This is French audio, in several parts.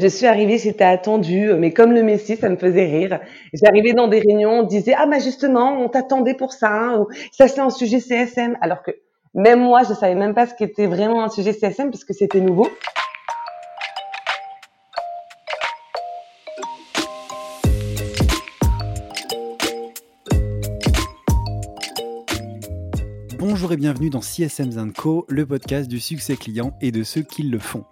Je suis arrivée, c'était attendu, mais comme le Messie, ça me faisait rire. J'arrivais dans des réunions, on disait ah bah justement, on t'attendait pour ça, ou ça c'est un sujet CSM, alors que même moi, je savais même pas ce qu'était vraiment un sujet CSM parce que c'était nouveau. Bonjour et bienvenue dans CSM Co, le podcast du succès client et de ceux qui le font.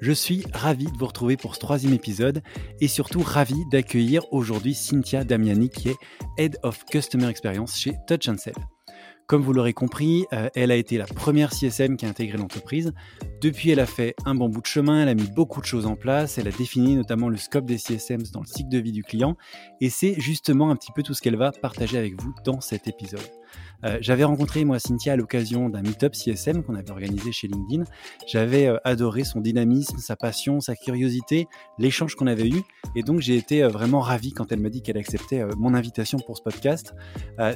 Je suis ravi de vous retrouver pour ce troisième épisode et surtout ravi d'accueillir aujourd'hui Cynthia Damiani qui est Head of Customer Experience chez Touch Sell. Comme vous l'aurez compris, euh, elle a été la première CSM qui a intégré l'entreprise. Depuis, elle a fait un bon bout de chemin, elle a mis beaucoup de choses en place, elle a défini notamment le scope des CSM dans le cycle de vie du client, et c'est justement un petit peu tout ce qu'elle va partager avec vous dans cet épisode. Euh, j'avais rencontré moi Cynthia à l'occasion d'un meet-up CSM qu'on avait organisé chez LinkedIn. J'avais euh, adoré son dynamisme, sa passion, sa curiosité, l'échange qu'on avait eu, et donc j'ai été euh, vraiment ravi quand elle m'a dit qu'elle acceptait mon invitation pour ce podcast.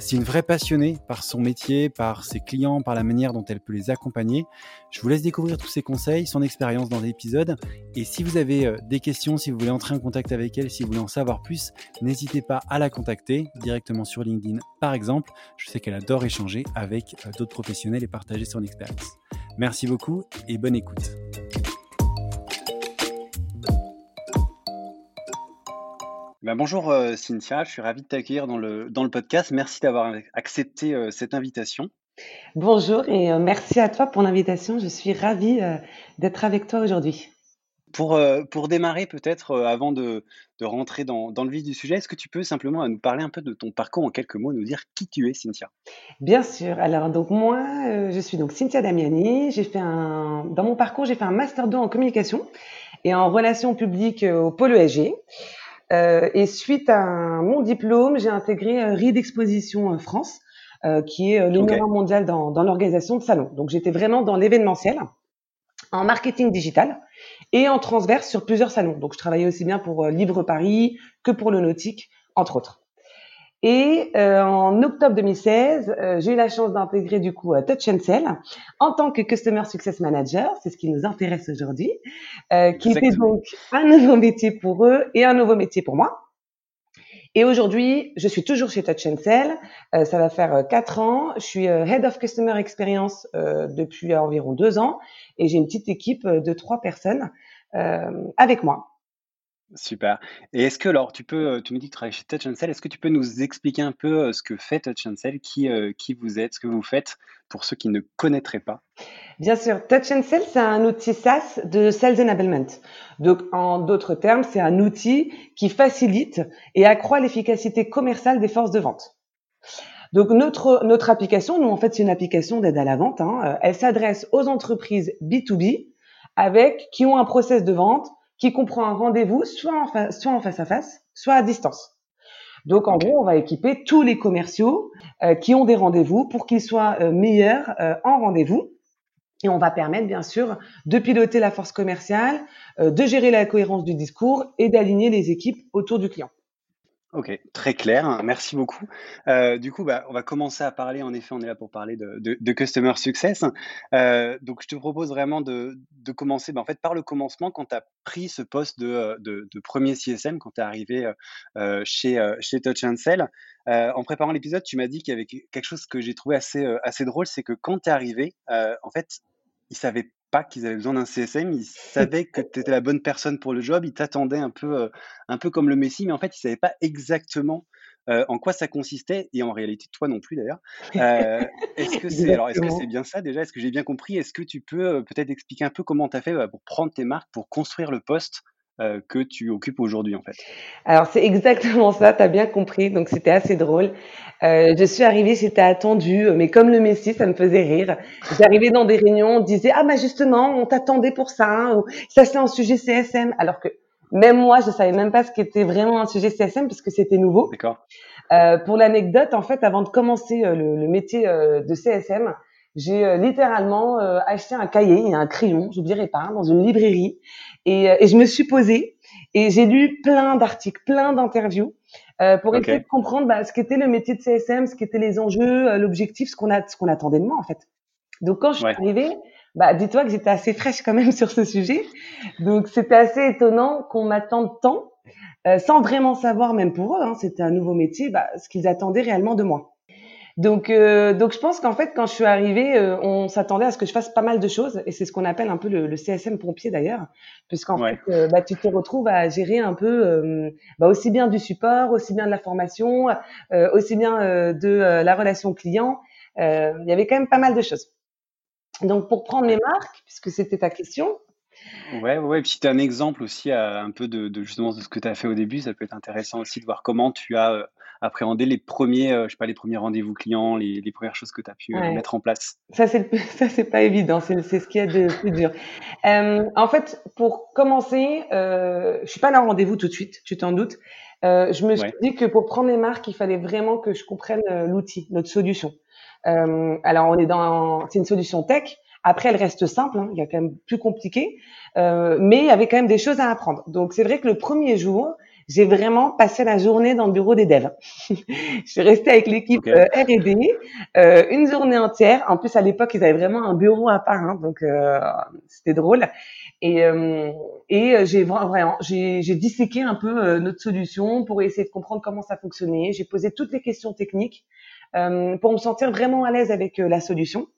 C'est une vraie passionnée par son métier, par ses clients, par la manière dont elle peut les accompagner. Je vous laisse découvrir tous ses conseils, son expérience dans l'épisode, et si vous avez des questions, si vous voulez entrer en contact avec elle, si vous voulez en savoir plus, n'hésitez pas à la contacter directement sur LinkedIn par exemple. Je sais qu'elle adore échanger avec euh, d'autres professionnels et partager son expérience. Merci beaucoup et bonne écoute. Ben bonjour euh, Cynthia, je suis ravi de t'accueillir dans le, podcast. Merci d'avoir accepté euh, cette invitation. Bonjour et merci à toi pour l'invitation. Je suis ravie d'être avec toi aujourd'hui. Pour, euh, pour démarrer peut-être, euh, avant de de rentrer dans dans le vif du sujet, est-ce que tu peux simplement, nous parler un peu de ton parcours en quelques mots, nous dire qui tu es, Cynthia? Bien sûr. Alors donc moi, euh, je suis donc Cynthia Damiani. J'ai fait un dans mon parcours, j'ai fait un master 2 en communication et en relations publiques, au pôle ESG. et suite à mon diplôme, j'ai intégré, Reed Exposition, France, qui est, le numéro mondial dans dans l'organisation de salons. Donc j'étais vraiment dans l'événementiel, en marketing digital et en transverse sur plusieurs salons. Donc, je travaillais aussi bien pour euh, Livre Paris que pour le Nautique, entre autres. Et euh, en octobre 2016, euh, j'ai eu la chance d'intégrer du coup Touch Sell en tant que Customer Success Manager, c'est ce qui nous intéresse aujourd'hui, qui était donc un nouveau métier pour eux et un nouveau métier pour moi. Et aujourd'hui, je suis toujours chez Touch Sell. ça va faire quatre ans. Je suis Head of Customer Experience depuis environ deux ans et j'ai une petite équipe de trois personnes euh, avec moi. Super. Et est-ce que, alors, tu peux, tu me dis que tu travailles chez Touch Sell, est-ce que tu peux nous expliquer un peu ce que fait Touch Sell, qui, qui vous êtes, ce que vous faites pour ceux qui ne connaîtraient pas? Bien sûr, Touch Sell, c'est un outil SaaS de Sales Enablement. Donc, en d'autres termes, c'est un outil qui facilite et accroît l'efficacité commerciale des forces de vente. Donc notre notre application, nous en fait c'est une application d'aide à la vente. Hein, elle s'adresse aux entreprises B2B avec qui ont un process de vente qui comprend un rendez-vous soit en, soit en face à face, soit à distance. Donc en gros, on va équiper tous les commerciaux euh, qui ont des rendez-vous pour qu'ils soient euh, meilleurs euh, en rendez-vous. Et on va permettre bien sûr de piloter la force commerciale, de gérer la cohérence du discours et d'aligner les équipes autour du client. Ok, très clair, merci beaucoup. Euh, du coup, bah, on va commencer à parler, en effet, on est là pour parler de, Customer Success. Euh, donc, je te propose vraiment de, commencer bah, en fait, par le commencement, quand tu as pris ce poste de, de, premier CSM, quand tu es arrivé euh, chez, chez Touch Sell. en préparant l'épisode, tu m'as dit qu'il y avait quelque chose que j'ai trouvé assez, drôle, c'est que quand tu es arrivé, en fait, ils savaient pas qu'ils avaient besoin d'un CSM, ils savaient que tu étais la bonne personne pour le job, ils t'attendaient un peu, euh, un peu comme le Messi, mais en fait, ils savaient pas exactement euh, en quoi ça consistait, et en réalité, toi non plus d'ailleurs. Euh, est-ce que c'est alors est-ce que c'est bien ça déjà? Est-ce que j'ai bien compris? Est-ce que tu peux peut-être expliquer un peu comment tu as fait bah, pour prendre tes marques, pour construire le poste euh, que tu occupes aujourd'hui en fait Alors c'est exactement ça, tu as bien compris, donc c'était assez drôle. Euh, je suis arrivée, c'était attendu, mais comme le Messie, ça me faisait rire. J'arrivais dans des réunions, on disait ah bah justement, on t'attendait pour ça, hein, ou ça c'est un sujet CSM, alors que même moi je savais même pas ce qu'était vraiment un sujet CSM parce que c'était nouveau. D'accord. Euh, pour l'anecdote, en fait, avant de commencer le, le métier de CSM, j'ai euh, littéralement euh, acheté un cahier et un crayon, j'oublierai pas, dans une librairie, et, euh, et, je me suis posée et j'ai lu plein d'articles, plein d'interviews pour essayer de comprendre bah, ce qu'était le métier de CSM, ce qu'étaient les enjeux, l'objectif, ce qu'on a, ce qu'on attendait de moi en fait. Donc quand je suis arrivée, bah, dis-toi que j'étais assez fraîche quand même sur ce sujet. Donc, c'était assez étonnant qu'on m'attende tant, euh, sans vraiment savoir, même pour eux, hein, c'était un nouveau métier, bah, ce qu'ils attendaient réellement de moi. Donc, euh, donc je pense qu'en fait, quand je suis arrivée, euh, on s'attendait à ce que je fasse pas mal de choses, et c'est ce qu'on appelle un peu le, le CSM pompier d'ailleurs, puisqu'en fait, euh, bah, tu te retrouves à gérer un peu bah, aussi bien du support, aussi bien de la formation, aussi bien de la relation client. Il y avait quand même pas mal de choses. Donc, pour prendre mes marques, puisque c'était ta question, Ouais, ouais, et puis tu as un exemple aussi un peu de, de justement de ce que tu as fait au début, ça peut être intéressant aussi de voir comment tu as appréhender les premiers, euh, je sais pas, les premiers rendez-vous clients, les, les, premières choses que tu as pu euh, mettre en place Ça, c'est ça, c'est pas évident. C'est, ce qui est de plus dur. Euh, en fait, pour commencer, euh, je suis pas là rendez-vous tout de suite, tu t'en doutes. Je me suis dit que pour prendre les marques, il fallait vraiment que je comprenne l'outil, notre solution. alors, on est dans, c'est une solution tech. Après, elle reste simple. Hein, il y a quand même plus compliqué, mais il y avait quand même des choses à apprendre. Donc, c'est vrai que le premier jour, j'ai vraiment passé la journée dans le bureau des devs. je suis restée avec l'équipe euh, R&D euh, une journée entière. En plus, à l'époque, ils avaient vraiment un bureau à part, hein, donc euh, c'était drôle. Et, euh, et j'ai vraiment, j'ai, j'ai disséqué un peu notre solution pour essayer de comprendre comment ça fonctionnait. J'ai posé toutes les questions techniques pour me sentir vraiment à l'aise avec la solution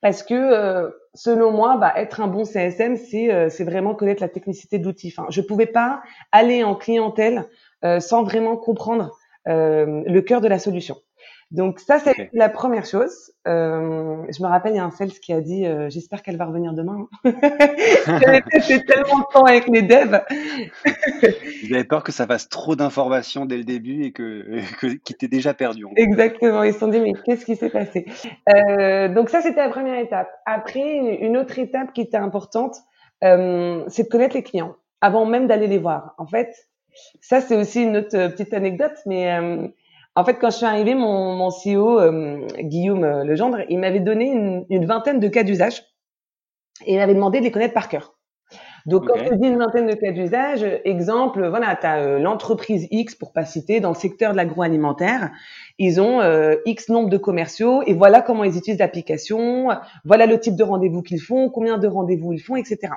parce que euh, selon moi, bah, être un bon CSM, c'est euh, c'est vraiment connaître la technicité de l'outil. Enfin, je pouvais pas aller en clientèle euh, sans vraiment comprendre le cœur de la solution. Donc ça, c'est la première chose. Euh, je me rappelle, il y a un sales qui a dit euh, J'espère qu'elle va revenir demain. J'avais passé tellement de temps avec les devs. Vous avez peur que ça fasse trop d'informations dès le début et que, que qu'il t'ait déjà perdu. Exactement. Ils se sont dit Mais qu'est-ce qui s'est passé? Euh, Donc ça, c'était la première étape. Après, une autre étape qui était importante, euh, c'est de connaître les clients avant même d'aller les voir. En fait, ça, c'est aussi une autre euh, petite anecdote, mais euh, en fait, quand je suis arrivée, mon, mon CEO, euh, Guillaume euh, Legendre, il m'avait donné une, une, vingtaine de cas d'usage et il m'avait demandé de les connaître par cœur. Donc, quand je dis une vingtaine de cas d'usage, exemple, voilà, tu as euh, l'entreprise X, pour pas citer, dans le secteur de l'agroalimentaire, ils ont euh, X nombre de commerciaux et voilà comment ils utilisent l'application, voilà le type de rendez-vous qu'ils font, combien de rendez-vous ils font, etc.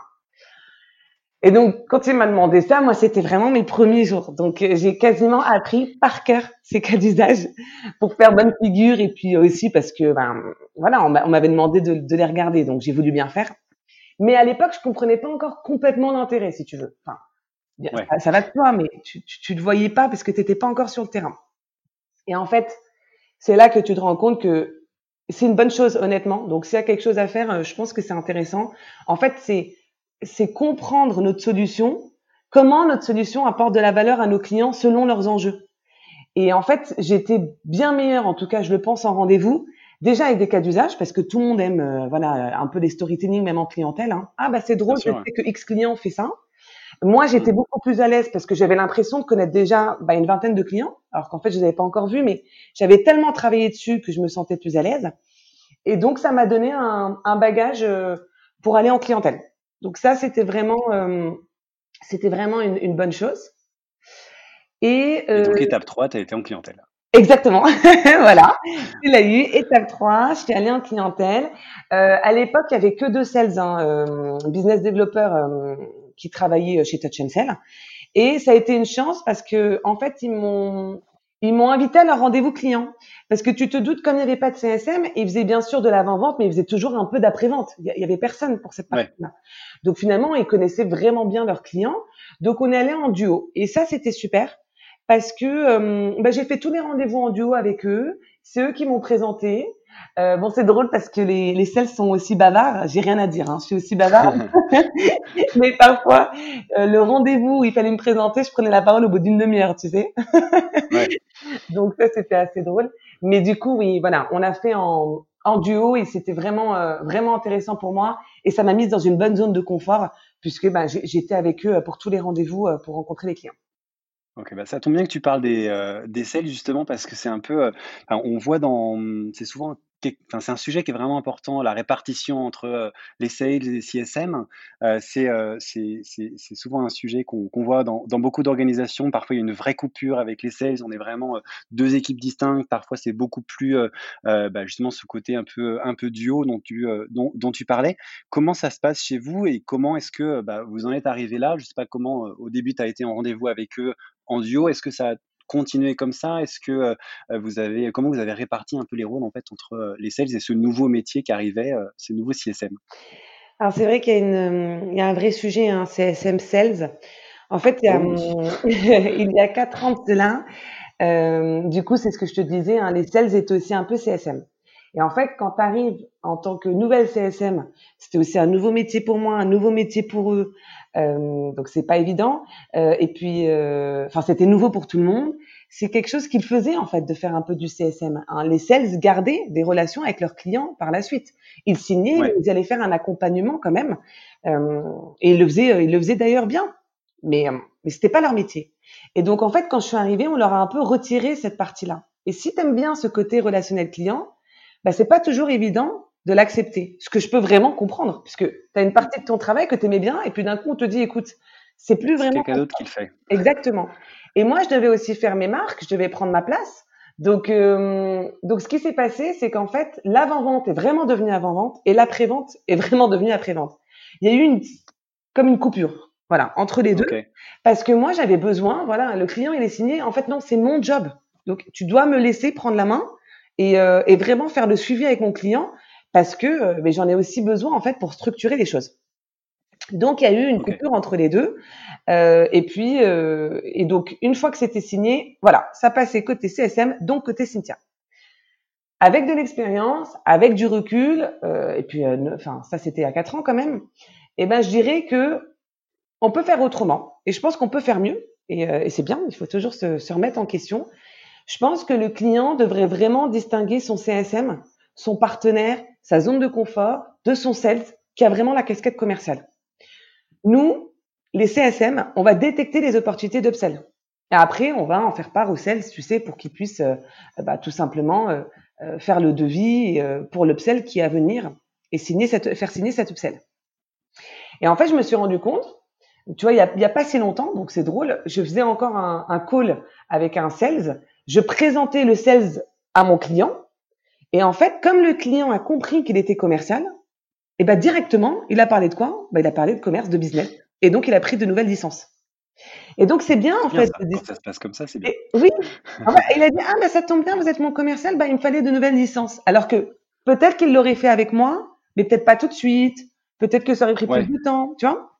Et donc, quand il m'a demandé ça, moi, c'était vraiment mes premiers jours. Donc, euh, j'ai quasiment appris par cœur ces cas d'usage pour faire bonne figure et puis aussi parce que, ben, voilà, on m'avait demandé de, de, les regarder, donc j'ai voulu bien faire. Mais à l'époque, je comprenais pas encore complètement l'intérêt, si tu veux. Enfin, ça, ça, va de toi, mais tu, tu, tu le voyais pas parce que tu n'étais pas encore sur le terrain. Et en fait, c'est là que tu te rends compte que c'est une bonne chose, honnêtement. Donc, s'il y a quelque chose à faire, euh, je pense que c'est intéressant. En fait, c'est c'est comprendre notre solution, comment notre solution apporte de la valeur à nos clients selon leurs enjeux. Et en fait, j'étais bien meilleure, en tout cas, je le pense, en rendez-vous. Déjà avec des cas d'usage, parce que tout le monde aime, euh, voilà, un peu des storytelling, même en clientèle. Hein. Ah bah c'est drôle, je sais que X client fait ça. Moi, j'étais mm. beaucoup plus à l'aise parce que j'avais l'impression de connaître déjà bah, une vingtaine de clients, alors qu'en fait, je les avais pas encore vus, mais j'avais tellement travaillé dessus que je me sentais plus à l'aise. Et donc, ça m'a donné un, un bagage euh, pour aller en clientèle. Donc ça, c'était vraiment, euh, c'était vraiment une, une, bonne chose. Et, euh, Et donc étape 3, tu as été en clientèle. Exactement, voilà. Tu l'as eu. Étape 3, je suis allée en clientèle. Euh, à l'époque, il y avait que deux sales, hein, euh, business développeurs euh, qui travaillaient chez Touch Sell. Et ça a été une chance parce que en fait, ils m'ont ils m'ont invité à leur rendez-vous client. Parce que tu te doutes, comme il n'y avait pas de CSM, ils faisaient bien sûr de l'avant-vente, mais ils faisaient toujours un peu d'après-vente. Il y avait personne pour cette partie-là. Donc finalement, ils connaissaient vraiment bien leurs clients. Donc on est allé en duo. Et ça, c'était super. Parce que euh, bah, j'ai fait tous les rendez-vous en duo avec eux. C'est eux qui m'ont présenté. Euh, bon, c'est drôle parce que les, les sales sont aussi bavards. J'ai rien à dire, hein. je suis aussi bavarde. Mais parfois, euh, le rendez-vous où il fallait me présenter, je prenais la parole au bout d'une demi-heure, tu sais. ouais. Donc ça, c'était assez drôle. Mais du coup, oui, voilà, on a fait en, en duo et c'était vraiment euh, vraiment intéressant pour moi et ça m'a mise dans une bonne zone de confort puisque ben, j'étais avec eux pour tous les rendez-vous euh, pour rencontrer les clients. Ok, bah ça tombe bien que tu parles des, euh, des sales justement parce que c'est un peu, euh, on voit dans, c'est souvent c'est un sujet qui est vraiment important, la répartition entre euh, les sales et les CSM. Euh, c'est souvent un sujet qu'on voit dans, beaucoup d'organisations. Parfois, il y a une vraie coupure avec les sales. On est vraiment deux équipes distinctes. Parfois, c'est beaucoup plus bah, justement ce côté un peu, un peu duo dont tu, dont, dont, tu parlais. Comment ça se passe chez vous et comment est-ce que bah, vous en êtes arrivé là? Je ne sais pas comment au début tu as été en rendez-vous avec eux en duo. Est-ce que ça a continuer comme ça? Est-ce que euh, vous avez, comment vous avez réparti un peu les rôles en fait entre euh, les sales et ce nouveau métier qui arrivait, euh, ce nouveau CSM Alors c'est vrai qu'il y a, une, il y a un vrai sujet, un hein, CSM sales. En fait, il y a, oh il y a quatre ans de cela, du coup, c'est ce que je te disais, hein, les sales étaient aussi un peu CSM. Et en fait, quand tu arrives en tant que nouvelle CSM, c'était aussi un nouveau métier pour moi, un nouveau métier pour eux. Euh, donc c'est pas évident. Euh, et puis, euh, enfin, c'était nouveau pour tout le monde. C'est quelque chose qu'ils faisaient en fait de faire un peu du CSM. Hein. Les sales gardaient des relations avec leurs clients par la suite. Ils signaient, ils allaient faire un accompagnement quand même. Euh, et ils le faisaient, ils le faisaient d'ailleurs bien. Mais mais c'était pas leur métier. Et donc en fait, quand je suis arrivée, on leur a un peu retiré cette partie-là. Et si tu aimes bien ce côté relationnel client, bah, c'est pas toujours évident de l'accepter. Ce que je peux vraiment comprendre, puisque tu as une partie de ton travail que tu aimais bien, et puis d'un coup, on te dit, écoute, c'est plus vraiment. C'est quelqu'un d'autre qui le fait. Exactement. Et moi, je devais aussi faire mes marques, je devais prendre ma place. Donc, euh, donc ce qui s'est passé, c'est qu'en fait, l'avant-vente est vraiment devenue avant-vente et l'après-vente est vraiment devenue après-vente. Il y a eu une, comme une coupure, voilà, entre les deux. Parce que moi, j'avais besoin, voilà, le client, il est signé. En fait, non, c'est mon job. Donc, tu dois me laisser prendre la main et, euh, et vraiment faire le suivi avec mon client parce que euh, mais j'en ai aussi besoin en fait pour structurer les choses. Donc il y a eu une coupure entre les deux. Euh, et puis euh, et donc une fois que c'était signé, voilà, ça passait côté CSM, donc côté Cynthia. Avec de l'expérience, avec du recul, euh, et puis euh, enfin ça c'était à quatre ans quand même. Et eh ben je dirais que on peut faire autrement. Et je pense qu'on peut faire mieux. Et, et c'est bien. Il faut toujours se, se remettre en question. Je pense que le client devrait vraiment distinguer son CSM, son partenaire sa zone de confort de son sales qui a vraiment la casquette commerciale. Nous, les CSM, on va détecter les opportunités d'upsell. Et après, on va en faire part aux sales, tu sais, pour qu'ils puissent euh, bah, tout simplement euh, euh, faire le devis pour l'upsell qui est à venir et signer cette, faire signer cet upsell. Et en fait, je me suis rendu compte, tu vois, il y a, pas si longtemps, donc c'est drôle, je faisais encore un, un call avec un sales, je présentais le sales à mon client, et en fait, comme le client a compris qu'il était commercial, et eh ben directement, il a parlé de quoi? Ben, Il a parlé de commerce, de business. Et donc, il a pris de nouvelles licences. Et donc, c'est bien, en fait. Ça, quand ça se passe comme ça, c'est bien. oui. il a dit, ah, ben, ça tombe bien, vous êtes mon commercial, ben, il me fallait de nouvelles licences. Alors que peut-être qu'il l'aurait fait avec moi, mais peut-être pas tout de suite. Peut-être que ça aurait pris plus de temps, tu vois?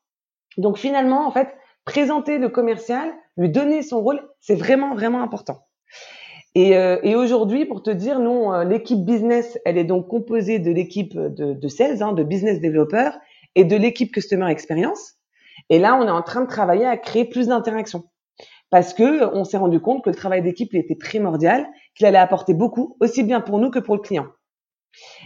Donc, finalement, en fait, présenter le commercial, lui donner son rôle, c'est vraiment, vraiment important. Et, euh, et aujourd'hui, pour te dire, non, euh, l'équipe business, elle est donc composée de l'équipe de, de, sales, hein, de business développeurs, et de l'équipe customer experience. Et là, on est en train de travailler à créer plus d'interactions parce que on s'est rendu compte que le travail d'équipe était primordial, qu'il allait apporter beaucoup, aussi bien pour nous que pour le client.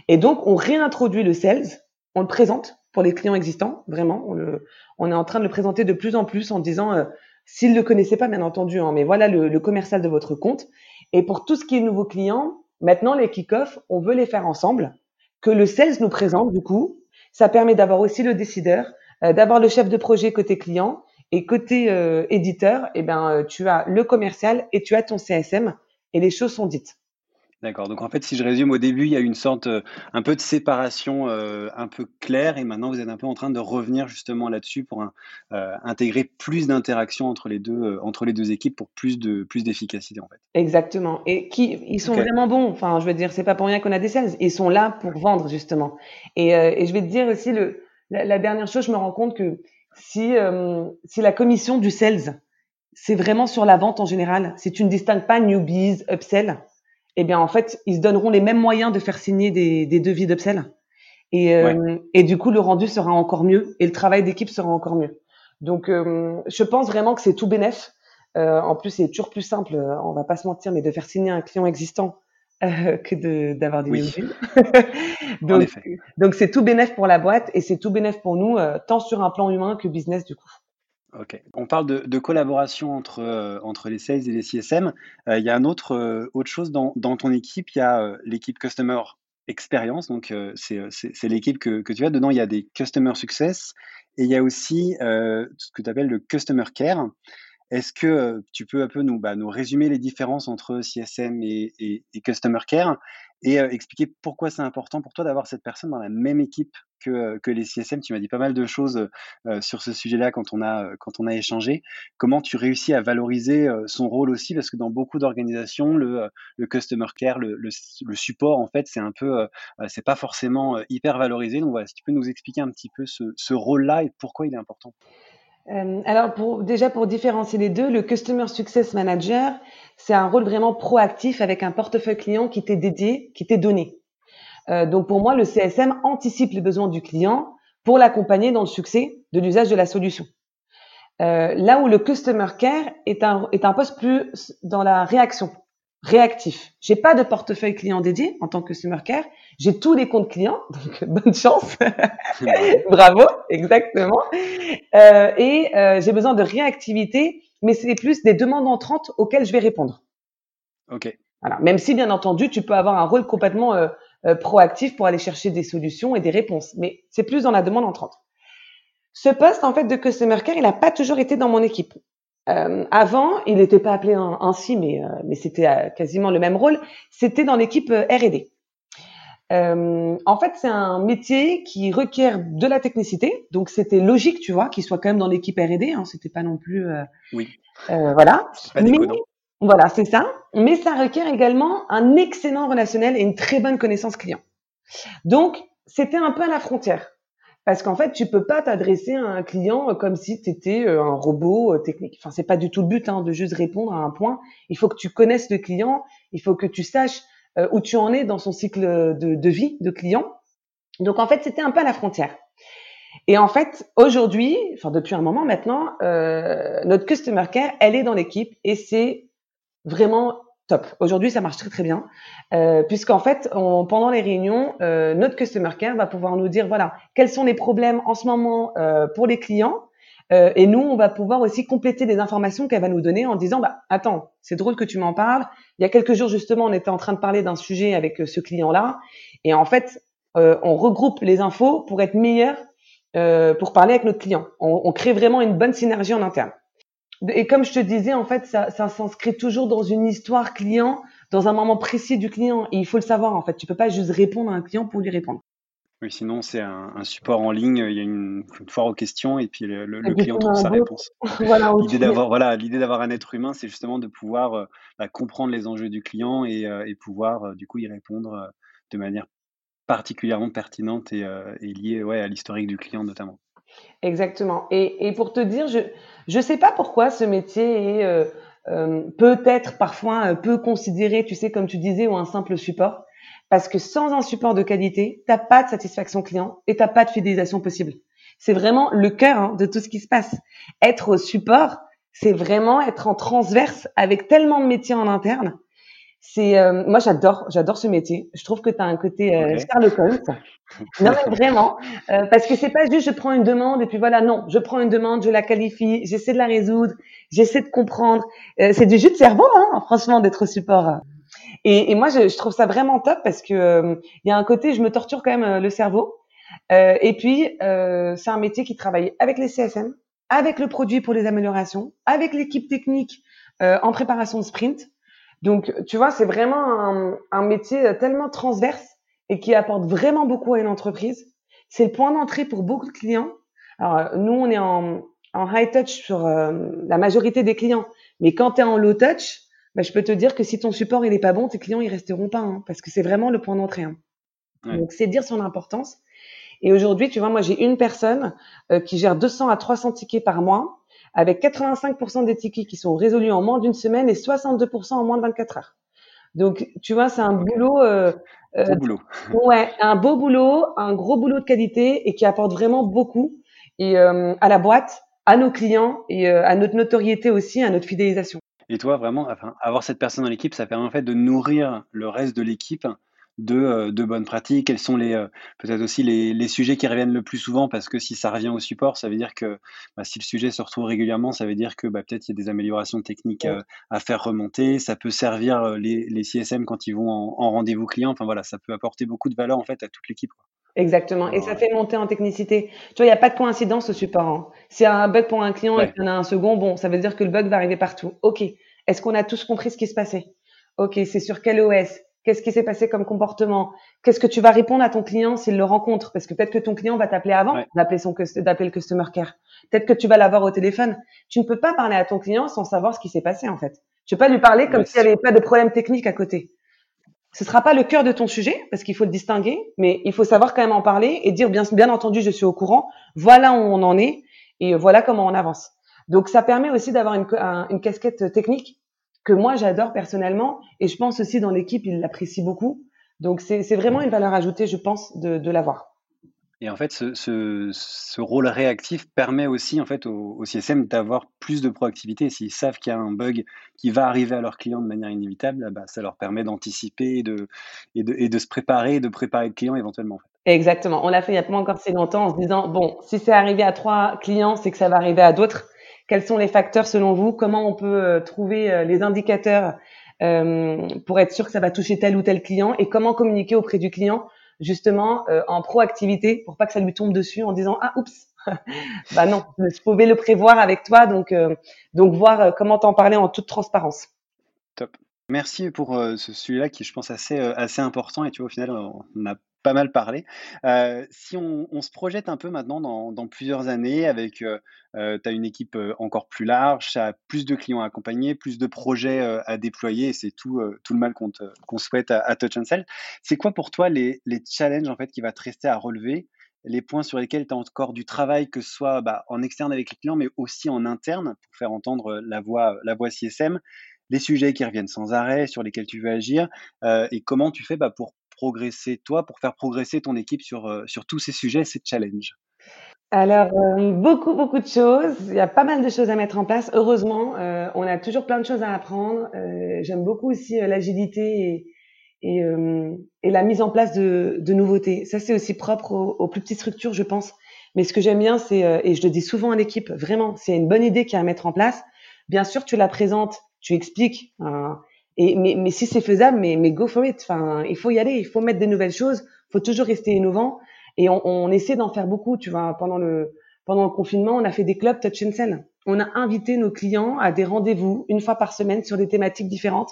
Et donc, on réintroduit le sales, on le présente pour les clients existants, vraiment. On, le, on est en train de le présenter de plus en plus en disant, euh, s'ils ne le connaissaient pas, bien entendu, hein, mais voilà le, le commercial de votre compte. Et pour tout ce qui est nouveaux clients, maintenant les kick-offs, on veut les faire ensemble, que le sales nous présente du coup. Ça permet d'avoir aussi le décideur, euh, d'avoir le chef de projet côté client et côté euh, éditeur, eh ben euh, tu as le commercial et tu as ton CSM et les choses sont dites. D'accord. Donc en fait, si je résume, au début, il y a une sorte euh, un peu de séparation euh, un peu claire, et maintenant vous êtes un peu en train de revenir justement là-dessus pour euh, intégrer plus d'interactions entre les deux entre les deux équipes pour plus de plus d'efficacité en fait. Exactement. Et qui ils sont vraiment bons. Enfin, je veux dire, c'est pas pour rien qu'on a des sales. Ils sont là pour vendre justement. Et, et je vais te dire aussi le la, dernière chose, je me rends compte que si si la commission du sales c'est vraiment sur la vente en général, si tu ne distingues pas newbies, upsell, eh bien en fait, ils se donneront les mêmes moyens de faire signer des, des devis d'upsell. Et, euh, et du coup, le rendu sera encore mieux et le travail d'équipe sera encore mieux. Donc, euh, je pense vraiment que c'est tout bénéf. Euh, en plus, c'est toujours plus simple, on va pas se mentir, mais de faire signer un client existant que d'avoir des oui. donc, donc c'est tout bénéf pour la boîte et c'est tout bénéf pour nous, tant sur un plan humain que business du coup. On parle de, collaboration entre, euh, entre les sales et les CSM. Euh, il y a un autre, euh, autre chose dans, ton équipe, il y a l'équipe Customer expérience. Donc, c'est l'équipe que, que, tu as. Dedans, il y a des Customer Success et il y a aussi ce que tu appelles le Customer Care. Est-ce que tu peux un peu nous, bah, nous résumer les différences entre CSM et, Customer Care et expliquer pourquoi c'est important pour toi d'avoir cette personne dans la même équipe que, que les CSM Tu m'as dit pas mal de choses sur ce sujet-là quand, on a, quand on a échangé. Comment tu réussis à valoriser son rôle aussi? Parce que dans beaucoup d'organisations, le, Customer Care, le, support, en fait, c'est un peu, c'est pas forcément hyper valorisé. Donc voilà, si tu peux nous expliquer un petit peu ce rôle-là et pourquoi il est important. Euh, alors pour, déjà pour différencier les deux, le Customer Success Manager, c'est un rôle vraiment proactif avec un portefeuille client qui t'est dédié, qui t'est donné. Euh, donc pour moi, le CSM anticipe les besoins du client pour l'accompagner dans le succès de l'usage de la solution. Euh, là où le Customer Care est un, est un poste plus dans la réaction réactif. J'ai pas de portefeuille client dédié en tant que customer care. J'ai tous les comptes clients, donc bonne chance. Bravo, exactement. Euh, et euh, j'ai besoin de réactivité, mais c'est plus des demandes entrantes auxquelles je vais répondre. Ok. Voilà. Même si, bien entendu, tu peux avoir un rôle complètement euh, euh proactif pour aller chercher des solutions et des réponses, mais c'est plus dans la demande entrante. Ce poste, en fait, de customer care, il n'a pas toujours été dans mon équipe. Euh, avant, il n'était pas appelé ainsi, mais, euh, mais c'était euh, quasiment le même rôle. C'était dans l'équipe R&D. En fait, c'est un métier qui requiert de la technicité, donc c'était logique, tu vois, qu'il soit quand même dans l'équipe R&D. Hein, c'était pas non plus. oui. voilà. mais, voilà, c'est ça. Mais ça requiert également un excellent relationnel et une très bonne connaissance client. Donc, c'était un peu à la frontière. Parce qu'en fait, tu peux pas t'adresser à un client comme si tu étais euh, un robot euh, technique. Enfin, c'est pas du tout le but hein, de juste répondre à un point. Il faut que tu connaisses le client, il faut que tu saches euh, où tu en es dans son cycle de, de vie de client. Donc en fait, c'était un peu à la frontière. Et en fait, aujourd'hui, enfin depuis un moment maintenant, euh, notre customer care, elle est dans l'équipe et c'est vraiment top. Aujourd'hui, ça marche très très bien, euh, puisqu'en fait, pendant les réunions, euh, notre customer care va pouvoir nous dire voilà quels sont les problèmes en ce moment euh, pour les clients, euh, et nous, on va pouvoir aussi compléter les informations qu'elle va nous donner en disant bah attends, c'est drôle que tu m'en parles. Il y a quelques jours justement, on était en train de parler d'un sujet avec euh, ce client-là, et en fait, euh, on regroupe les infos pour être meilleur pour parler avec notre client. On, crée vraiment une bonne synergie en interne. Et comme je te disais, en fait, ça, s'inscrit toujours dans une histoire client, dans un moment précis du client. Il faut le savoir, en fait. Tu peux pas juste répondre à un client pour lui répondre. Oui, sinon, c'est un, un, support en ligne. Il y a une, une foire aux questions et puis le, le, client trouve sa réponse. voilà, l'idée d'avoir, voilà, l'idée d'avoir un être humain, c'est justement de pouvoir euh, bah, comprendre les enjeux du client et, euh, et pouvoir, euh, du coup, y répondre de manière particulièrement pertinente et, et liée ouais, à l'historique du client, notamment. Exactement. Et, et, pour te dire, je je sais pas pourquoi ce métier est peut-être parfois peu considéré, tu sais, comme tu disais, ou un simple support. Parce que sans un support de qualité, t'as pas de satisfaction client et t'as pas de fidélisation possible. C'est vraiment le cœur hein, de tout ce qui se passe. Être au support, c'est vraiment être en transverse avec tellement de métiers en interne. C'est euh, moi j'adore j'adore ce métier. Je trouve que tu as un côté euh, Sherlock Holmes non mais vraiment euh, parce que c'est pas juste je prends une demande et puis voilà. Non je prends une demande je la qualifie j'essaie de la résoudre j'essaie de comprendre. Euh, c'est du jus de cerveau hein, franchement d'être au support et, et moi je, je, trouve ça vraiment top parce que euh, il y a un côté je me torture quand même le cerveau et puis c'est un métier qui travaille avec les CSM avec le produit pour les améliorations avec l'équipe technique en préparation de sprint donc, tu vois, c'est vraiment un, un, métier tellement transverse et qui apporte vraiment beaucoup à une entreprise. C'est le point d'entrée pour beaucoup de clients. Alors, nous, on est en, en high touch sur euh, la majorité des clients. Mais quand tu es en low touch, bah, je peux te dire que si ton support il est pas bon, tes clients ils resteront pas, hein, parce que c'est vraiment le point d'entrée. Hein. Ouais. Donc, c'est dire son importance. Et aujourd'hui, tu vois, moi, j'ai une personne euh, qui gère 200 à 300 tickets par mois avec 85% des tickets qui sont résolus en moins d'une semaine et 62% en moins de 24 heures. Donc, tu vois, c'est un boulot. Euh, euh, beau boulot. Ouais, un beau boulot, un gros boulot de qualité et qui apporte vraiment beaucoup et euh, à la boîte, à nos clients et euh, à notre notoriété aussi, à notre fidélisation. Et toi, vraiment, enfin, avoir cette personne dans l'équipe, ça permet en fait de nourrir le reste de l'équipe de, de bonnes pratiques Quels sont les peut-être aussi les, les, sujets qui reviennent le plus souvent Parce que si ça revient au support, ça veut dire que bah, si le sujet se retrouve régulièrement, ça veut dire que bah, peut-être il y a des améliorations techniques à faire remonter. Ça peut servir les, les CSM quand ils vont en, en rendez-vous client. Enfin voilà, ça peut apporter beaucoup de valeur en fait à toute l'équipe. Exactement. Et ça fait monter en technicité. Tu vois, il n'y a pas de coïncidence au support. Hein. A un bug pour un client et qu'il y en a un second, bon, ça veut dire que le bug va arriver partout. OK. Est-ce qu'on a tous compris ce qui se passait? OK, c'est sur quel OS Qu'est-ce qui s'est passé comme comportement? Qu'est-ce que tu vas répondre à ton client s'il le rencontre? Parce que peut-être que ton client va t'appeler avant d'appeler son d'appeler le customer care. Peut-être que tu vas l'avoir au téléphone. Tu ne peux pas parler à ton client sans savoir ce qui s'est passé en fait. Tu peux pas lui parler comme s'il n'y avait pas de problème technique à côté. Ce sera pas le cœur de ton sujet parce qu'il faut le distinguer, mais il faut savoir quand même en parler et dire bien, entendu, je suis au courant. Voilà où on en est et voilà comment on avance. Donc ça permet aussi d'avoir une, casquette technique que moi j'adore personnellement et je pense aussi dans l'équipe ils l'apprécient beaucoup. Donc c'est vraiment une valeur ajoutée, je pense, de l'avoir. Et en fait, ce, rôle réactif permet aussi en fait au, CSM d'avoir plus de proactivité. S'ils savent qu'il y a un bug qui va arriver à leurs clients de manière inévitable, bah, ça leur permet d'anticiper et de, se préparer, de préparer le client éventuellement. Exactement. On l'a fait il n'y a pas encore si longtemps en se disant bon, si c'est arrivé à trois clients, c'est que ça va arriver à d'autres. Quels sont les facteurs selon vous? Comment on peut euh, trouver euh, les indicateurs euh, pour être sûr que ça va toucher tel ou tel client? Et comment communiquer auprès du client justement euh, en proactivité pour pas que ça lui tombe dessus en disant ah oups bah non je pouvais le prévoir avec toi donc euh, donc voir euh, comment t'en parler en toute transparence. Top. Merci pour ce sujet-là qui je pense assez assez important et tu vois au final on pas mal parlé. Euh, si on, se projette un peu maintenant dans, plusieurs années avec, euh, tu as une équipe encore plus large, tu as plus de clients à accompagner, plus de projets à déployer, c'est tout, tout le mal qu'on souhaite à, Touch and Sell. C'est quoi pour toi les, les challenges en fait qui va te rester à relever? Les points sur lesquels tu as encore du travail, que ce soit bah, en externe avec les clients, mais aussi en interne pour faire entendre la voix, la voix CSM, les sujets qui reviennent sans arrêt, sur lesquels tu veux agir, euh, et comment tu fais bah, pour progresser, toi, pour faire progresser ton équipe sur, euh, sur tous ces sujets, ces challenges? Alors, euh, beaucoup, beaucoup de choses. Il y a pas mal de choses à mettre en place. Heureusement, euh, on a toujours plein de choses à apprendre. J'aime beaucoup aussi l'agilité et, et, la mise en place de, de nouveautés. Ça, c'est aussi propre aux, plus petites structures, je pense. Mais ce que j'aime bien, c'est, et je le dis souvent à l'équipe, vraiment, c'est une bonne idée qu'il y a à mettre en place. Bien sûr, tu la présentes, tu expliques. Hein, et, mais, mais si c'est faisable, mais, mais go for it. Enfin, il faut y aller, il faut mettre des nouvelles choses, il faut toujours rester innovant. Et on, on essaie d'en faire beaucoup. Tu vois, pendant le pendant le confinement, on a fait des clubs touch and sell. On a invité nos clients à des rendez-vous une fois par semaine sur des thématiques différentes,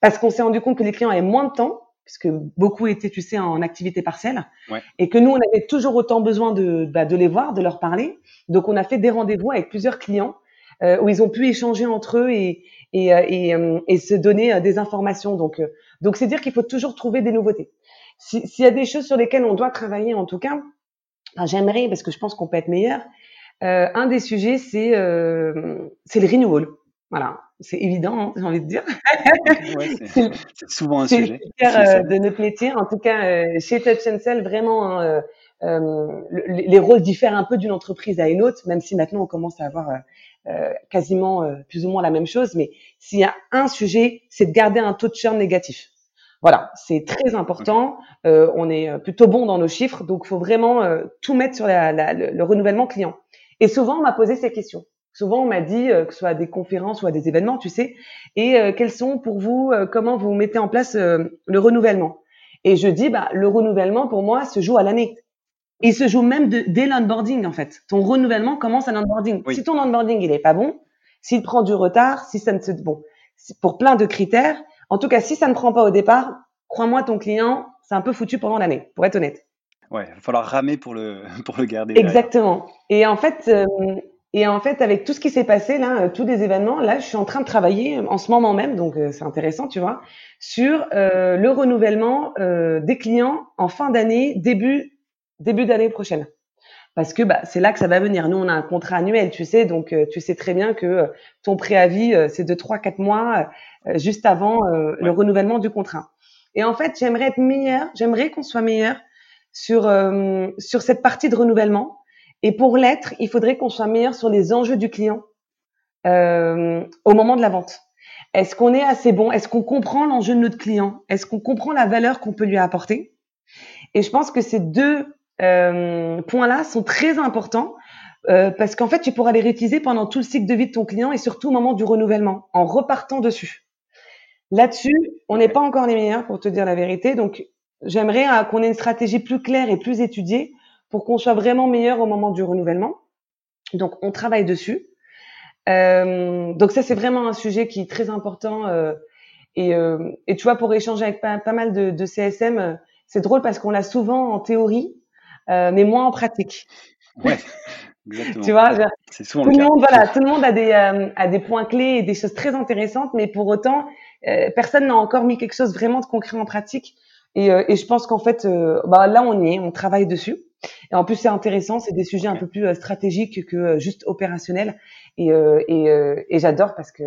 parce qu'on s'est rendu compte que les clients avaient moins de temps, puisque beaucoup étaient, tu sais, en activité partielle, ouais. et que nous, on avait toujours autant besoin de, bah, de les voir, de leur parler. Donc, on a fait des rendez-vous avec plusieurs clients où ils ont pu échanger entre eux et, et, euh, et, euh, et se donner des informations. Donc, donc c'est dire qu'il faut toujours trouver des nouveautés. S'il y a des choses sur lesquelles on doit travailler, en tout cas, enfin, j'aimerais parce que je pense qu'on peut être meilleur. Euh, un des sujets, c'est euh, c'est le renewal. Voilà, c'est évident, hein, j'ai envie de dire. Ouais, c'est souvent un sujet. Euh, de notre métier. En tout cas, chez Touch Sell, vraiment, hein, les rôles diffèrent un peu d'une entreprise à une autre, même si maintenant on commence à avoir euh, quasiment euh, plus ou moins la même chose. Mais s'il y a un sujet, c'est de garder un taux de churn négatif. Voilà, c'est très important. Euh, on est plutôt bon dans nos chiffres, donc faut vraiment tout mettre sur la, la, le, renouvellement client. Et souvent, on m'a posé ces questions. Souvent, on m'a dit que ce soit à des conférences ou à des événements, tu sais, et quels sont pour vous, comment vous mettez en place le renouvellement? Et je dis, bah, le renouvellement pour moi se joue à l'année. Il se joue même de, dès l'onboarding, en fait. Ton renouvellement commence à l'onboarding. Si ton onboarding, il est pas bon, s'il prend du retard, si ça ne se, bon, pour plein de critères, en tout cas, si ça ne prend pas au départ, crois-moi, ton client, c'est un peu foutu pendant l'année, pour être honnête. Ouais, il va falloir ramer pour le, pour le garder. Exactement. Et en fait, euh, et en fait, avec tout ce qui s'est passé là, euh, tous les événements, là, je suis en train de travailler en ce moment même, donc euh, c'est intéressant, tu vois, sur le renouvellement des clients en fin d'année, début début d'année prochaine. Parce que bah, c'est là que ça va venir. Nous, on a un contrat annuel, tu sais, donc euh, tu sais très bien que euh, ton préavis, euh, c'est de 3-4 mois juste avant le renouvellement du contrat. Et en fait, j'aimerais être meilleur, j'aimerais qu'on soit meilleur sur, sur cette partie de renouvellement. Et pour l'être, il faudrait qu'on soit meilleur sur les enjeux du client au moment de la vente. Est-ce qu'on est assez bon? Est-ce qu'on comprend l'enjeu de notre client? Est-ce qu'on comprend la valeur qu'on peut lui apporter? Et je pense que ces deux euh, points-là sont très importants euh, parce qu'en fait, tu pourras les réutiliser pendant tout le cycle de vie de ton client et surtout au moment du renouvellement, en repartant dessus. Là-dessus, on n'est pas encore les meilleurs pour te dire la vérité. Donc, j'aimerais euh, qu'on ait une stratégie plus claire et plus étudiée pour qu'on soit vraiment meilleur au moment du renouvellement. Donc, on travaille dessus. Euh, donc, ça, c'est vraiment un sujet qui est très important. Euh, et, et, tu vois, pour échanger avec pas, mal de, de CSM, c'est drôle parce qu'on l'a souvent en théorie, mais moins en pratique. Ouais. Exactement. tu vois, souvent tout le, monde, voilà, tout le monde a des, a des points clés et des choses très intéressantes, mais pour autant, personne n'a encore mis quelque chose vraiment de concret en pratique. Et, et je pense qu'en fait, bah, là, on y est, on travaille dessus. Et en plus, c'est intéressant, c'est des sujets un peu plus euh, stratégiques que euh, juste opérationnels. Et, euh, et, et j'adore parce que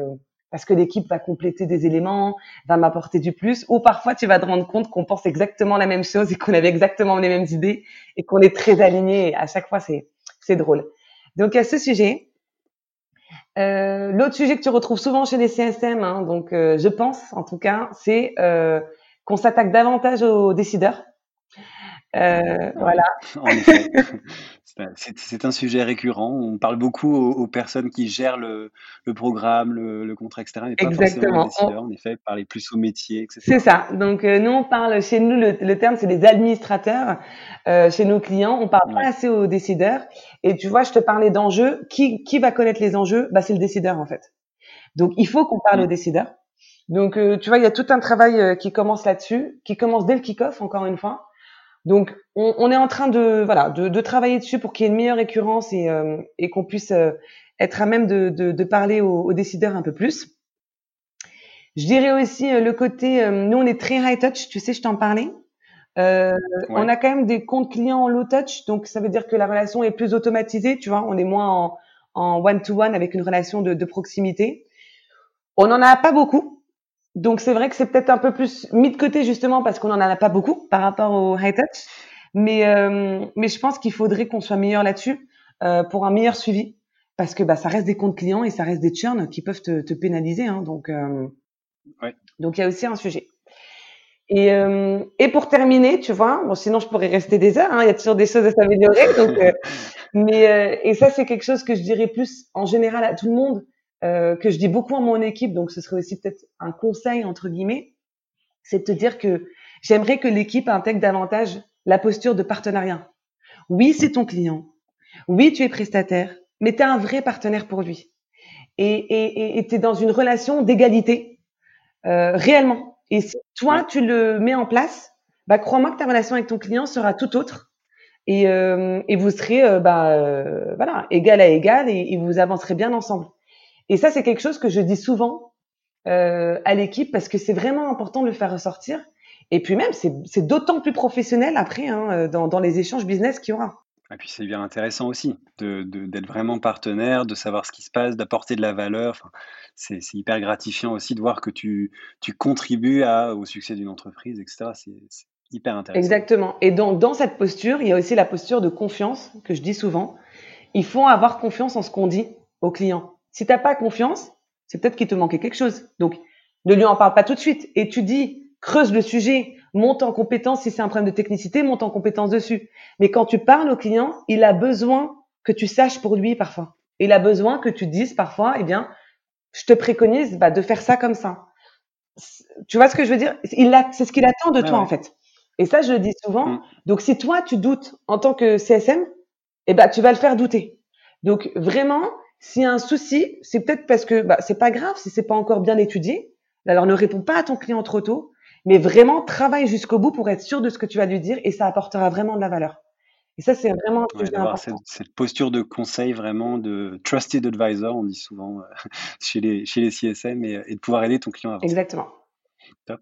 parce que l'équipe va compléter des éléments, va m'apporter du plus, ou parfois tu vas te rendre compte qu'on pense exactement la même chose et qu'on avait exactement les mêmes idées et qu'on est très alignés. À chaque fois, c'est c'est drôle. Donc à ce sujet, euh, l'autre sujet que tu retrouves souvent chez les CSM, hein, donc je pense en tout cas, c'est euh, qu'on s'attaque davantage aux décideurs. Euh, voilà. En effet. C'est un sujet récurrent. On parle beaucoup aux, personnes qui gèrent le, le programme, le, le, contrat, etc. Mais pas Exactement. forcément En effet, parler plus au métier, etc. C'est ça. Donc, euh, nous, on parle, chez nous, le, le terme, c'est les administrateurs. Euh, chez nos clients, on parle pas assez aux décideurs. Et tu vois, je te parlais d'enjeux. Qui, qui va connaître les enjeux? Bah, C'est le décideur, en fait. Donc, il faut qu'on parle aux décideurs. Donc, euh, tu vois, il y a tout un travail qui commence là-dessus, qui commence dès le kick-off, encore une fois. Donc, on, on, est en train de voilà de, de travailler dessus pour qu'il y ait une meilleure récurrence et, euh, et qu'on puisse euh, être à même de, de, de parler aux, aux, décideurs un peu plus. Je dirais aussi euh, le côté, nous on est très high touch, tu sais, je t'en parlais. Ouais. On a quand même des comptes clients en low touch, donc ça veut dire que la relation est plus automatisée, tu vois. On est moins en, en one-to-one avec une relation de, de proximité. On n'en a pas beaucoup, donc c'est vrai que c'est peut-être un peu plus mis de côté justement parce qu'on n'en a pas beaucoup par rapport au high touch. Mais, euh, mais je pense qu'il faudrait qu'on soit meilleur là-dessus euh, pour un meilleur suivi. Parce que bah, ça reste des comptes clients et ça reste des churns qui peuvent te, te pénaliser. Hein, donc, euh, ouais. donc il y a aussi un sujet. Et, euh, et pour terminer, tu vois, bon, sinon je pourrais rester des heures. Hein, il y a toujours des choses à s'améliorer. Donc, euh, mais euh, et ça c'est quelque chose que je dirais plus en général à tout le monde euh, que je dis beaucoup à mon équipe, donc ce serait aussi peut-être un conseil entre guillemets, c'est de te dire que j'aimerais que l'équipe intègre davantage la posture de partenariat. Oui, c'est ton client. Oui, tu es prestataire, mais tu es un vrai partenaire pour lui. Et tu es dans une relation d'égalité, euh, réellement. Et si toi, tu le mets en place, bah, crois-moi que ta relation avec ton client sera tout autre. Et, euh, et vous serez euh, bah, euh, voilà, égal à égal et, et vous avancerez bien ensemble. Et ça, c'est quelque chose que je dis souvent euh, à l'équipe parce que c'est vraiment important de le faire ressortir. Et puis même, c'est d'autant plus professionnel après hein, euh, dans, dans, les échanges business qu'il y aura. Et puis c'est bien intéressant aussi d'être de, vraiment partenaire, de savoir ce qui se passe, d'apporter de la valeur. Enfin, c'est hyper gratifiant aussi de voir que tu, tu contribues à, au succès d'une entreprise, etc. C'est hyper intéressant. Exactement. Et dans cette posture, il y a aussi la posture de confiance que je dis souvent. Il faut avoir confiance en ce qu'on dit aux clients. Si t'as pas confiance, c'est peut-être qu'il te manquait quelque chose. Donc, ne lui en parle pas tout de suite. Et tu dis, creuse le sujet, monte en compétence. Si c'est un problème de technicité, monte en compétence dessus. Mais quand tu parles au client, il a besoin que tu saches pour lui parfois. Il a besoin que tu dises parfois, eh bien, je te préconise bah, de faire ça comme ça. Tu vois ce que je veux dire? Il c'est ce qu'il attend de toi en fait. Et ça, je le dis souvent. Mm. Donc, si toi tu doutes en tant que CSM, eh ben, tu vas le faire douter. Donc, vraiment, s'il y a un souci, c'est peut-être parce que bah, c'est pas grave si c'est pas encore bien étudié. Alors ne réponds pas à ton client trop tôt, mais vraiment travaille jusqu'au bout pour être sûr de ce que tu vas lui dire et ça apportera vraiment de la valeur. Et ça, c'est vraiment ouais, cette, cette, posture de conseil vraiment de trusted advisor, on dit souvent euh, chez, les, chez les CSM, et, et de pouvoir aider ton client à avancer. Exactement.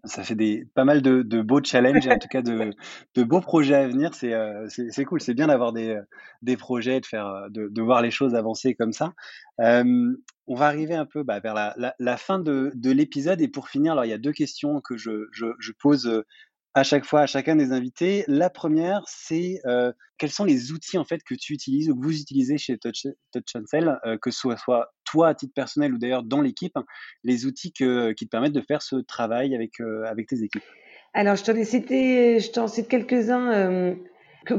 Ça fait des, pas mal de, beaux challenges en tout cas de, beaux projets à venir. C'est euh, c'est cool, c'est bien d'avoir des, des projets, de, faire, de, de voir les choses avancer comme ça. Euh, on va arriver un peu bah, vers la, fin de, de l'épisode et pour finir, alors il y a deux questions que je, je pose à chaque fois à chacun des invités. La première, c'est euh, quels sont les outils en fait que tu utilises ou que vous utilisez chez Touch, Touch euh, que ce soit, soit toi à titre personnel ou d'ailleurs dans l'équipe, les outils que, qui te permettent de faire ce travail avec, euh, avec tes équipes? Alors, je t'en ai cité, je t'en cite quelques-uns euh,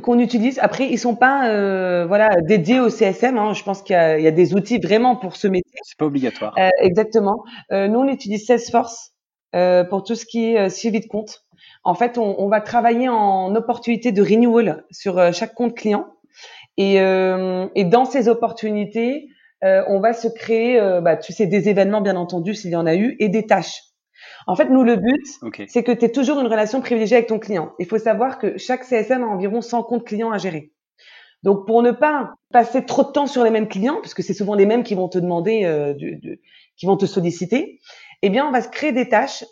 qu'on utilise. Après, ils sont pas euh, voilà dédiés au CSM. Hein. Je pense qu'il y, y, a des outils vraiment pour ce métier. C'est pas obligatoire. Euh, exactement. nous, on utilise Salesforce pour tout ce qui est suivi de compte. En fait, on, on, va travailler en opportunité de renewal sur chaque compte client. Et, et dans ces opportunités, on va se créer, bah, tu sais, des événements bien entendu s'il y en a eu, et des tâches. En fait, nous, le but, c'est que tu aies toujours une relation privilégiée avec ton client. Il faut savoir que chaque CSM a environ 100 comptes clients à gérer. Donc, pour ne pas passer trop de temps sur les mêmes clients, puisque c'est souvent les mêmes qui vont te demander, euh, qui vont te solliciter, eh bien, on va se créer des tâches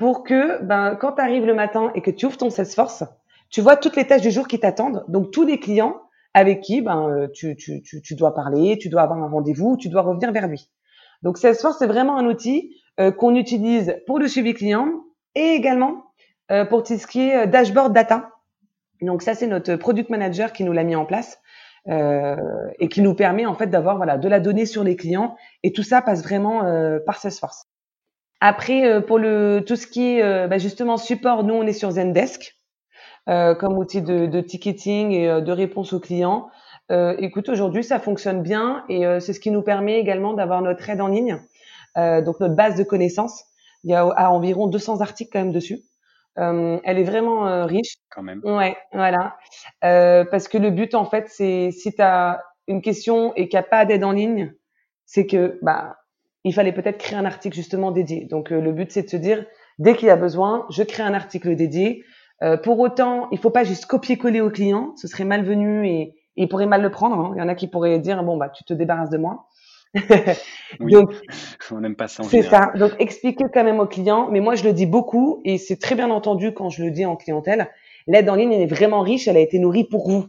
pour que, ben, quand tu arrives le matin et que tu ouvres ton Salesforce, tu vois toutes les tâches du jour qui t'attendent. Donc, tous les clients avec qui ben, tu, tu, tu, tu dois parler, tu dois avoir un rendez-vous, tu dois revenir vers lui. Donc, Salesforce, c'est vraiment un outil euh, qu'on utilise pour le suivi client et également euh, pour tout ce qui est euh, dashboard data. Donc ça, c'est notre product manager qui nous l'a mis en place et qui nous permet en fait d'avoir voilà de la donnée sur les clients et tout ça passe vraiment par Salesforce. Après, pour le tout ce qui est bah, justement support, nous on est sur Zendesk comme outil de, de, ticketing et de réponse aux clients. écoute, aujourd'hui ça fonctionne bien et c'est ce qui nous permet également d'avoir notre aide en ligne. Euh, donc notre base de connaissances, il y a environ 200 articles quand même dessus. Euh, elle est vraiment euh, riche. Quand même. Ouais, voilà. Euh, parce que le but, en fait, c'est si tu as une question et qu'il n'y a pas d'aide en ligne, c'est que bah il fallait peut-être créer un article justement dédié. Donc le but, c'est de se dire, dès qu'il y a besoin, je crée un article dédié. pour autant, il faut pas juste copier-coller au client, ce serait malvenu et, et il pourrait mal le prendre. Hein. Il y en a qui pourraient dire, bon, bah tu te débarrasses de moi. Donc, on n'aime pas ça. C'est ça. Donc, expliquer quand même au client. Mais moi, je le dis beaucoup et c'est très bien entendu quand je le dis en clientèle. L'aide en ligne, elle est vraiment riche. Elle a été nourrie pour vous.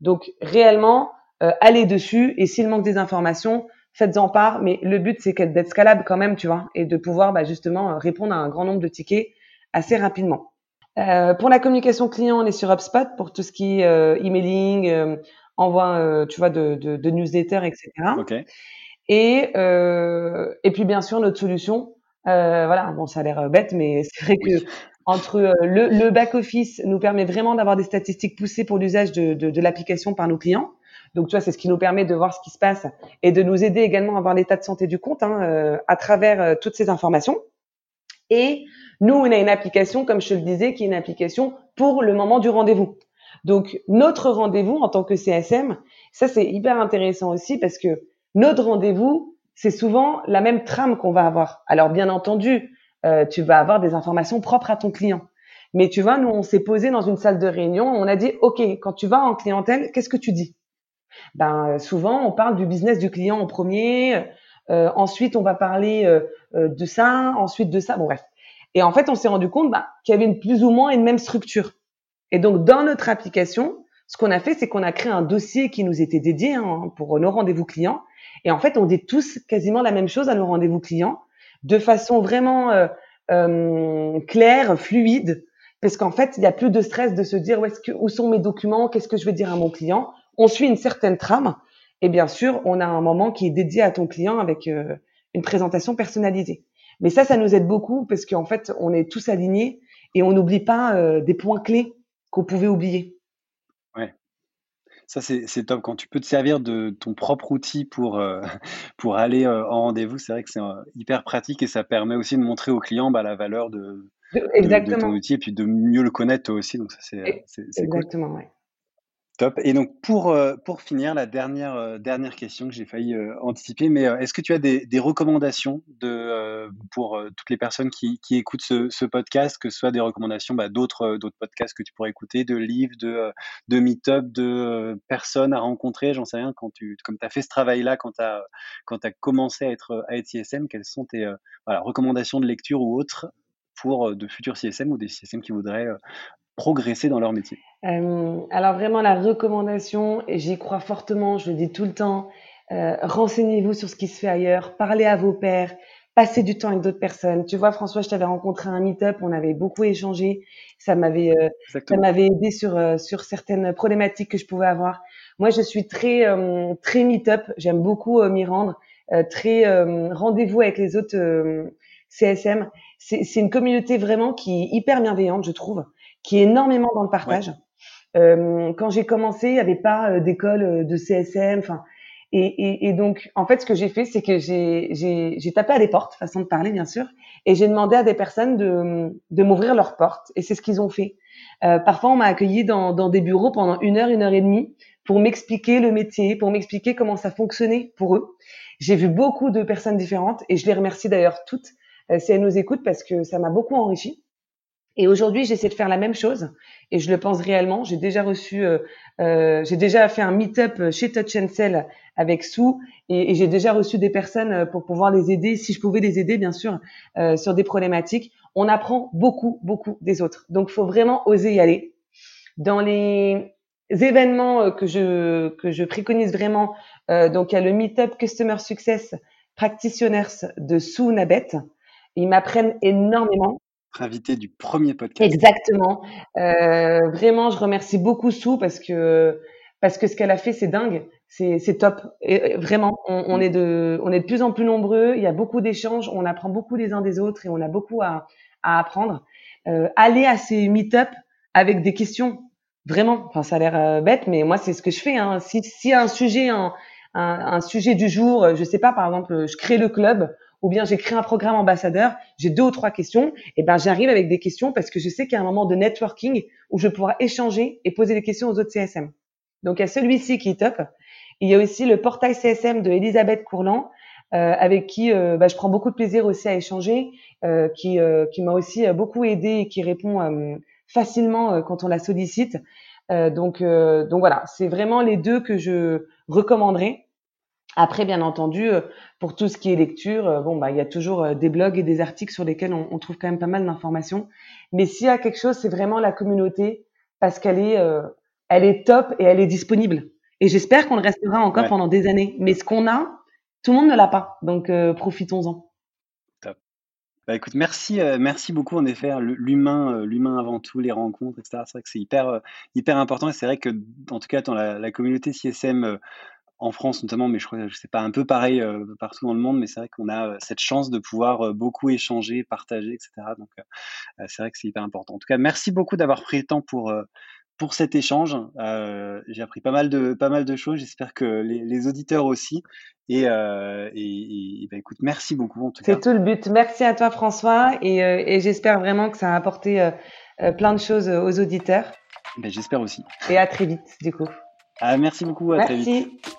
Donc, réellement, euh, allez dessus et s'il manque des informations, faites-en part. Mais le but, c'est d'être scalable quand même, tu vois, et de pouvoir bah, justement répondre à un grand nombre de tickets assez rapidement. Euh, pour la communication client, on est sur HubSpot pour tout ce qui est euh, emailing, euh, envoi, euh, tu vois, de, de, de newsletters, etc. Okay. Et, euh, et puis bien sûr notre solution, euh, voilà, bon ça a l'air bête, mais c'est vrai que entre euh, le, le back office nous permet vraiment d'avoir des statistiques poussées pour l'usage de, de, de l'application par nos clients. Donc tu vois, c'est ce qui nous permet de voir ce qui se passe et de nous aider également à voir l'état de santé du compte hein, euh, à travers euh, toutes ces informations. Et nous, on a une application, comme je te le disais, qui est une application pour le moment du rendez-vous. Donc notre rendez-vous en tant que CSM, ça c'est hyper intéressant aussi parce que notre rendez-vous, c'est souvent la même trame qu'on va avoir. Alors bien entendu, euh, tu vas avoir des informations propres à ton client. Mais tu vois, nous, on s'est posé dans une salle de réunion, on a dit, OK, quand tu vas en clientèle, qu'est-ce que tu dis? Ben souvent, on parle du business du client en premier, euh, ensuite on va parler euh, euh de ça, ensuite de ça, bon bref. Et en fait, on s'est rendu compte bah, qu'il y avait une, plus ou moins une même structure. Et donc, dans notre application, ce qu'on a fait, c'est qu'on a créé un dossier qui nous était dédié hein, pour nos rendez-vous clients. Et en fait, on dit tous quasiment la même chose à nos rendez-vous clients, de façon vraiment euh, euh, claire, fluide, parce qu'en fait, il n'y a plus de stress de se dire où, où sont mes documents, qu'est-ce que je vais dire à mon client? On suit une certaine trame, et bien sûr, on a un moment qui est dédié à ton client avec euh, une présentation personnalisée. Mais ça, ça nous aide beaucoup parce qu'en fait, on est tous alignés et on n'oublie pas euh, des points clés qu'on pouvait oublier. Ça, c'est top. Quand tu peux te servir de ton propre outil pour, euh, pour aller en rendez-vous, c'est vrai que c'est hyper pratique et ça permet aussi de montrer au client bah, la valeur de, de, de, ton outil et puis de mieux le connaître toi aussi. Donc, ça, c'est Exactement, cool. ouais. Top. Et donc pour euh, finir, la dernière euh, dernière question que j'ai failli euh, anticiper, mais est-ce que tu as des, recommandations pour toutes les personnes qui, écoutent ce, podcast, que ce soit des recommandations bah, d'autres podcasts que tu pourrais écouter, de livres, de de meet-up, de personnes à rencontrer, j'en sais rien. Quand tu comme tu as fait ce travail-là, quand tu as as commencé à être à être CSM, quelles sont tes recommandations de lecture ou autres pour de futurs CSM ou des CSM qui voudraient progresser dans leur métier euh, Alors vraiment la recommandation, et j'y crois fortement, je le dis tout le temps, euh, renseignez-vous sur ce qui se fait ailleurs, parlez à vos pairs, passer du temps avec d'autres personnes. Tu vois, François, je t'avais rencontré à un meet-up, on avait beaucoup échangé. Ça m'avait, euh, ça m'avait aidé sur sur certaines problématiques que je pouvais avoir. Moi, je suis très très meet-up. J'aime beaucoup m'y rendre. très rendez-vous avec les autres CSM. C'est, c'est une communauté vraiment qui est hyper bienveillante, je trouve, qui est énormément dans le partage. quand j'ai commencé, il n'y avait pas d'école de CSM. Enfin, et, et, et, donc, en fait, ce que j'ai fait, c'est que j'ai tapé à des portes, façon de parler, bien sûr, et j'ai demandé à des personnes de, de m'ouvrir leurs portes. Et c'est ce qu'ils ont fait. Euh, parfois, on m'a accueilli dans, dans des bureaux pendant une heure, une heure et demie, pour m'expliquer le métier, pour m'expliquer comment ça fonctionnait pour eux. J'ai vu beaucoup de personnes différentes, et je les remercie d'ailleurs toutes euh, si elles nous écoutent, parce que ça m'a beaucoup enrichi. Et aujourd'hui, j'essaie de faire la même chose et je le pense réellement. J'ai déjà reçu, euh, euh, j'ai déjà fait un meet-up chez Touch Cell avec Sue et, j'ai déjà reçu des personnes euh, pour pouvoir les aider, si je pouvais les aider, bien sûr, euh, sur des problématiques. On apprend beaucoup, beaucoup des autres. Donc, faut vraiment oser y aller. Dans les événements euh, que je que je préconise vraiment, euh, donc il y a le meet-up Customer Success Practitioners de Sue Nabet. Ils m'apprennent énormément invité du premier podcast. Exactement. Euh, vraiment, je remercie beaucoup Sue parce que parce que ce qu'elle a fait, c'est dingue, c'est top. Vraiment, on, est de on est de plus en plus nombreux. Il y a beaucoup d'échanges, on apprend beaucoup les uns des autres et on a beaucoup à à apprendre. Euh, aller à ces meet-up avec des questions, vraiment. Enfin, ça a l'air euh, bête, mais moi, c'est ce que je fais. Hein. Si si un sujet un, un sujet du jour, je sais pas, par exemple, je crée le club ou bien j'ai créé un programme ambassadeur, j'ai deux ou trois questions, et ben j'arrive avec des questions parce que je sais qu'il y a un moment de networking où je pourrai échanger et poser des questions aux autres CSM. Donc il y a celui-ci qui est top. Il y a aussi le portail CSM de Elisabeth Courland, euh, avec qui euh, bah, je prends beaucoup de plaisir aussi à échanger, euh, qui, euh, qui m'a aussi beaucoup aidé et qui répond facilement quand on la sollicite. donc, donc voilà, c'est vraiment les deux que je recommanderais. Après, bien entendu, euh, pour tout ce qui est lecture, euh, bon, bah, il y a toujours euh, des blogs et des articles sur lesquels on, on trouve quand même pas mal d'informations. Mais s'il y a quelque chose, c'est vraiment la communauté parce qu'elle est, elle est top et elle est disponible. Et j'espère qu'on le restera encore pendant des années. Mais ce qu'on a, tout le monde ne l'a pas. Donc, profitons-en. Top. Bah, écoute, merci, merci beaucoup en effet. Hein, l'humain, l'humain avant tout, les rencontres, etc. C'est vrai que c'est hyper, hyper important. Et c'est vrai que, en tout cas, dans la, la communauté CSM en France notamment, mais je crois que c'est pas un peu pareil euh, partout dans le monde, mais c'est vrai qu'on a euh, cette chance de pouvoir euh, beaucoup échanger, partager, etc. Donc c'est vrai que c'est hyper important. En tout cas, merci beaucoup d'avoir pris le temps pour pour cet échange. J'ai appris pas mal de pas mal de choses. J'espère que les, auditeurs aussi. Et, et, bah, écoute, merci beaucoup en tout cas. C'est tout le but. Merci à toi François, et, et j'espère vraiment que ça a apporté plein de choses aux auditeurs. Ben, j'espère aussi. Et à très vite du coup. Ah, merci beaucoup. À merci. très vite.